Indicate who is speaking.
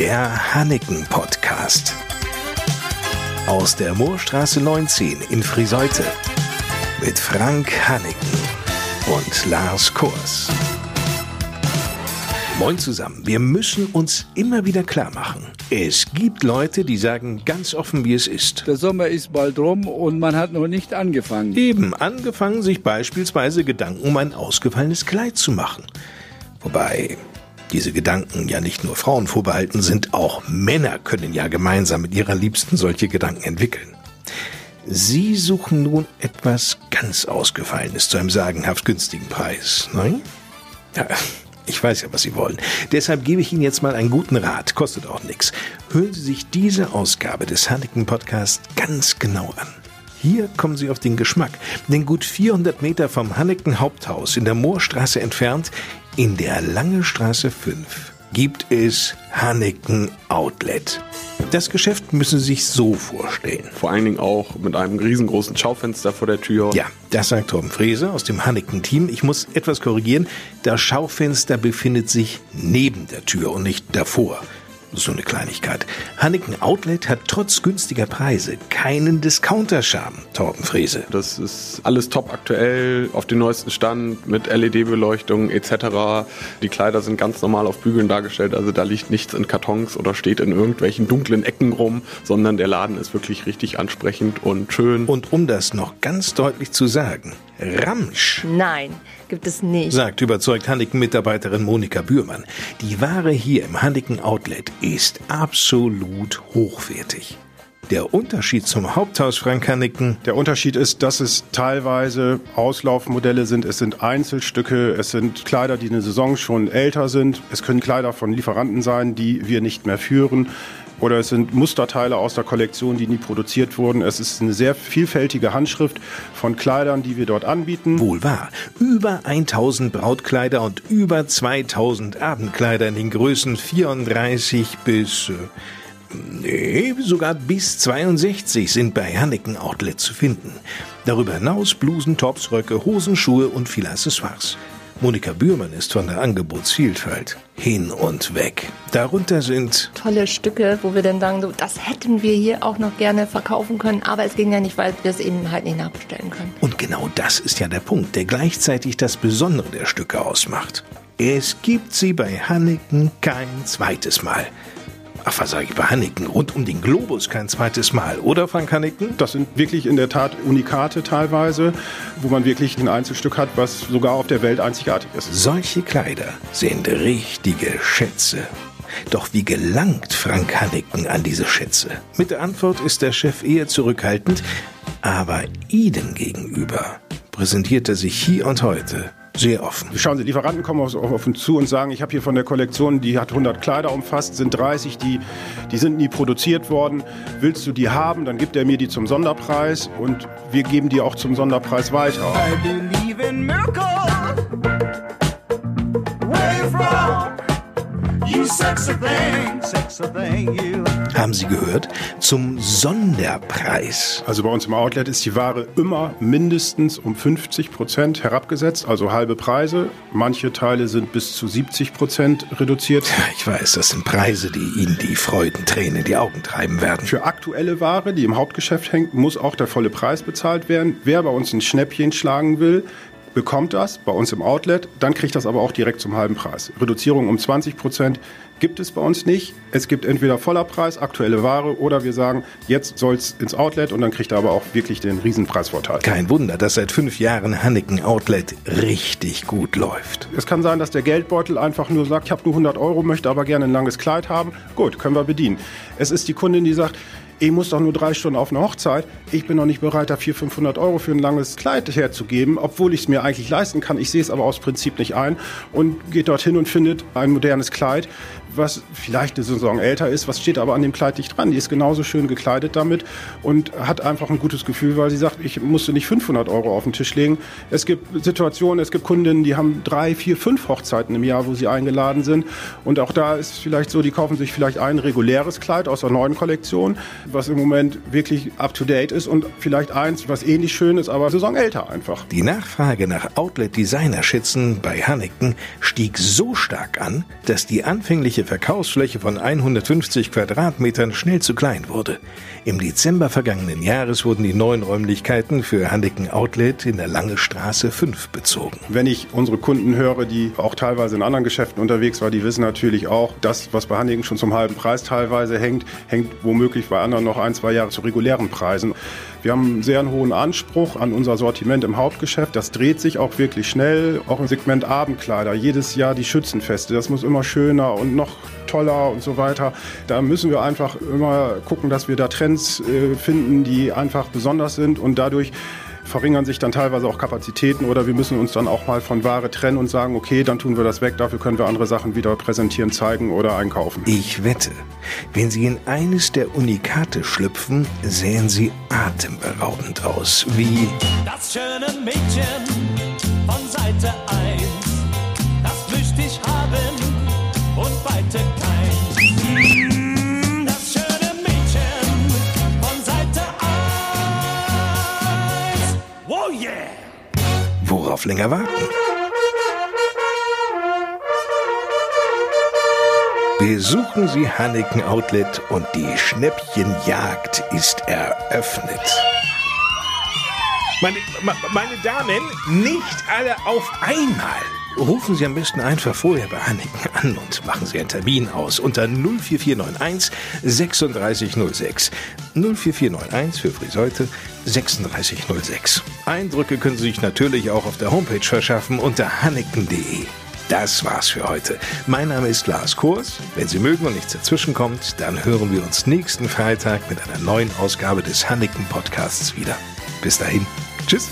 Speaker 1: Der Hanneken Podcast. Aus der Moorstraße 19 in Friseute. Mit Frank Hanneken und Lars Kors. Moin zusammen. Wir müssen uns immer wieder klar machen. Es gibt Leute, die sagen ganz offen, wie es ist.
Speaker 2: Der Sommer ist bald rum und man hat noch nicht angefangen.
Speaker 1: Eben angefangen, sich beispielsweise Gedanken um ein ausgefallenes Kleid zu machen. Wobei diese Gedanken ja nicht nur Frauen vorbehalten sind, auch Männer können ja gemeinsam mit ihrer Liebsten solche Gedanken entwickeln. Sie suchen nun etwas ganz Ausgefallenes zu einem sagenhaft günstigen Preis, nein? Ja, ich weiß ja, was Sie wollen. Deshalb gebe ich Ihnen jetzt mal einen guten Rat. Kostet auch nichts. Hören Sie sich diese Ausgabe des Hanneken Podcasts ganz genau an. Hier kommen Sie auf den Geschmack. Denn gut 400 Meter vom Hanneken Haupthaus in der Moorstraße entfernt, in der Lange Straße 5, gibt es Hanneken Outlet. Das Geschäft müssen Sie sich so vorstellen.
Speaker 3: Vor allen Dingen auch mit einem riesengroßen Schaufenster vor der Tür.
Speaker 1: Ja, das sagt Torben Frese aus dem Hanneken-Team. Ich muss etwas korrigieren. Das Schaufenster befindet sich neben der Tür und nicht davor. So eine Kleinigkeit. Hanneken Outlet hat trotz günstiger Preise keinen Discounter-Charme, Torben Frese.
Speaker 3: Das ist alles top aktuell, auf den neuesten Stand mit LED-Beleuchtung etc. Die Kleider sind ganz normal auf Bügeln dargestellt, also da liegt nichts in Kartons oder steht in irgendwelchen dunklen Ecken rum, sondern der Laden ist wirklich richtig ansprechend und schön.
Speaker 1: Und um das noch ganz deutlich zu sagen, Ramsch.
Speaker 4: Nein, gibt es nicht.
Speaker 1: Sagt überzeugt Hanneken-Mitarbeiterin Monika Bührmann. Die Ware hier im Hanneken Outlet ist absolut hochwertig. Der Unterschied zum Haupthaus Frank Hanneken.
Speaker 5: Der Unterschied ist, dass es teilweise Auslaufmodelle sind, es sind Einzelstücke, es sind Kleider, die eine Saison schon älter sind, es können Kleider von Lieferanten sein, die wir nicht mehr führen oder es sind Musterteile aus der Kollektion, die nie produziert wurden. Es ist eine sehr vielfältige Handschrift von Kleidern, die wir dort anbieten.
Speaker 1: Wohl wahr. Über 1000 Brautkleider und über 2000 Abendkleider in den Größen 34 bis... Nee, sogar bis 62 sind bei Hanneken Outlet zu finden. Darüber hinaus Blusen, Tops, Röcke, Hosen, Schuhe und viele Accessoires. Monika Bührmann ist von der Angebotsvielfalt hin und weg. Darunter sind
Speaker 4: tolle Stücke, wo wir dann sagen, so, das hätten wir hier auch noch gerne verkaufen können, aber es ging ja nicht, weil wir es eben halt nicht nachbestellen können.
Speaker 1: Und genau das ist ja der Punkt, der gleichzeitig das Besondere der Stücke ausmacht. Es gibt sie bei Hanneken kein zweites Mal. Ach, was sage ich bei Hanneken? Rund um den Globus kein zweites Mal, oder Frank Hanneken?
Speaker 5: Das sind wirklich in der Tat Unikate teilweise, wo man wirklich ein Einzelstück hat, was sogar auf der Welt einzigartig ist.
Speaker 1: Solche Kleider sind richtige Schätze. Doch wie gelangt Frank Hanneken an diese Schätze? Mit der Antwort ist der Chef eher zurückhaltend, aber Ihnen gegenüber präsentiert er sich hier und heute sehr offen.
Speaker 5: Schauen Sie, Lieferanten kommen auf, auf uns zu und sagen, ich habe hier von der Kollektion, die hat 100 Kleider umfasst, sind 30, die, die sind nie produziert worden. Willst du die haben, dann gibt er mir die zum Sonderpreis und wir geben die auch zum Sonderpreis weiter. I believe in miracles.
Speaker 1: Haben Sie gehört? Zum Sonderpreis.
Speaker 5: Also bei uns im Outlet ist die Ware immer mindestens um 50 Prozent herabgesetzt, also halbe Preise. Manche Teile sind bis zu 70 Prozent reduziert.
Speaker 1: Ich weiß, das sind Preise, die Ihnen die Freudentränen in die Augen treiben werden.
Speaker 5: Für aktuelle Ware, die im Hauptgeschäft hängt, muss auch der volle Preis bezahlt werden. Wer bei uns ein Schnäppchen schlagen will, bekommt das bei uns im Outlet, dann kriegt das aber auch direkt zum halben Preis. Reduzierung um 20 Prozent gibt es bei uns nicht. Es gibt entweder voller Preis, aktuelle Ware oder wir sagen, jetzt soll es ins Outlet und dann kriegt er aber auch wirklich den Riesenpreisvorteil.
Speaker 1: Kein Wunder, dass seit fünf Jahren Hanneken Outlet richtig gut läuft.
Speaker 5: Es kann sein, dass der Geldbeutel einfach nur sagt, ich habe nur 100 Euro, möchte aber gerne ein langes Kleid haben. Gut, können wir bedienen. Es ist die Kundin, die sagt, ich muss doch nur drei Stunden auf eine Hochzeit. Ich bin noch nicht bereit, da 400, 500 Euro für ein langes Kleid herzugeben, obwohl ich es mir eigentlich leisten kann. Ich sehe es aber aus Prinzip nicht ein und geht dorthin und findet ein modernes Kleid, was vielleicht eine Saison älter ist, was steht aber an dem Kleid nicht dran. Die ist genauso schön gekleidet damit und hat einfach ein gutes Gefühl, weil sie sagt, ich musste nicht 500 Euro auf den Tisch legen. Es gibt Situationen, es gibt Kundinnen, die haben drei, vier, fünf Hochzeiten im Jahr, wo sie eingeladen sind. Und auch da ist es vielleicht so, die kaufen sich vielleicht ein reguläres Kleid aus der neuen Kollektion, was im Moment wirklich up to date ist und vielleicht eins, was ähnlich schön ist, aber Saison älter einfach.
Speaker 1: Die Nachfrage nach Outlet-Designer-Schützen bei Hanneken stieg so stark an, dass die anfängliche Verkaufsfläche von 150 Quadratmetern schnell zu klein wurde. Im Dezember vergangenen Jahres wurden die neuen Räumlichkeiten für Hanneken Outlet in der Lange Straße 5 bezogen.
Speaker 5: Wenn ich unsere Kunden höre, die auch teilweise in anderen Geschäften unterwegs waren, die wissen natürlich auch, das, was bei Hanneken schon zum halben Preis teilweise hängt, hängt womöglich bei anderen noch ein, zwei Jahre zu regulären Preisen. Wir haben einen sehr hohen Anspruch an unser Sortiment im Hauptgeschäft. Das dreht sich auch wirklich schnell, auch im Segment Abendkleider. Jedes Jahr die Schützenfeste, das muss immer schöner und noch toller und so weiter. Da müssen wir einfach immer gucken, dass wir da Trends äh, finden, die einfach besonders sind und dadurch verringern sich dann teilweise auch Kapazitäten oder wir müssen uns dann auch mal von Ware trennen und sagen, okay, dann tun wir das weg, dafür können wir andere Sachen wieder präsentieren, zeigen oder einkaufen.
Speaker 1: Ich wette, wenn Sie in eines der Unikate schlüpfen, sehen Sie atemberaubend aus, wie
Speaker 6: Das schöne Mädchen von Seite 1,
Speaker 1: worauf länger warten. Besuchen Sie Hanneken Outlet und die Schnäppchenjagd ist eröffnet. Meine, meine Damen, nicht alle auf einmal. Rufen Sie am besten einfach vorher bei Hanneken an und machen Sie einen Termin aus unter 04491 3606. 04491 für Friseute 3606. Eindrücke können Sie sich natürlich auch auf der Homepage verschaffen unter hanneken.de. Das war's für heute. Mein Name ist Lars Kurs. Wenn Sie mögen und nichts dazwischenkommt, dann hören wir uns nächsten Freitag mit einer neuen Ausgabe des Hanneken Podcasts wieder. Bis dahin. Tschüss.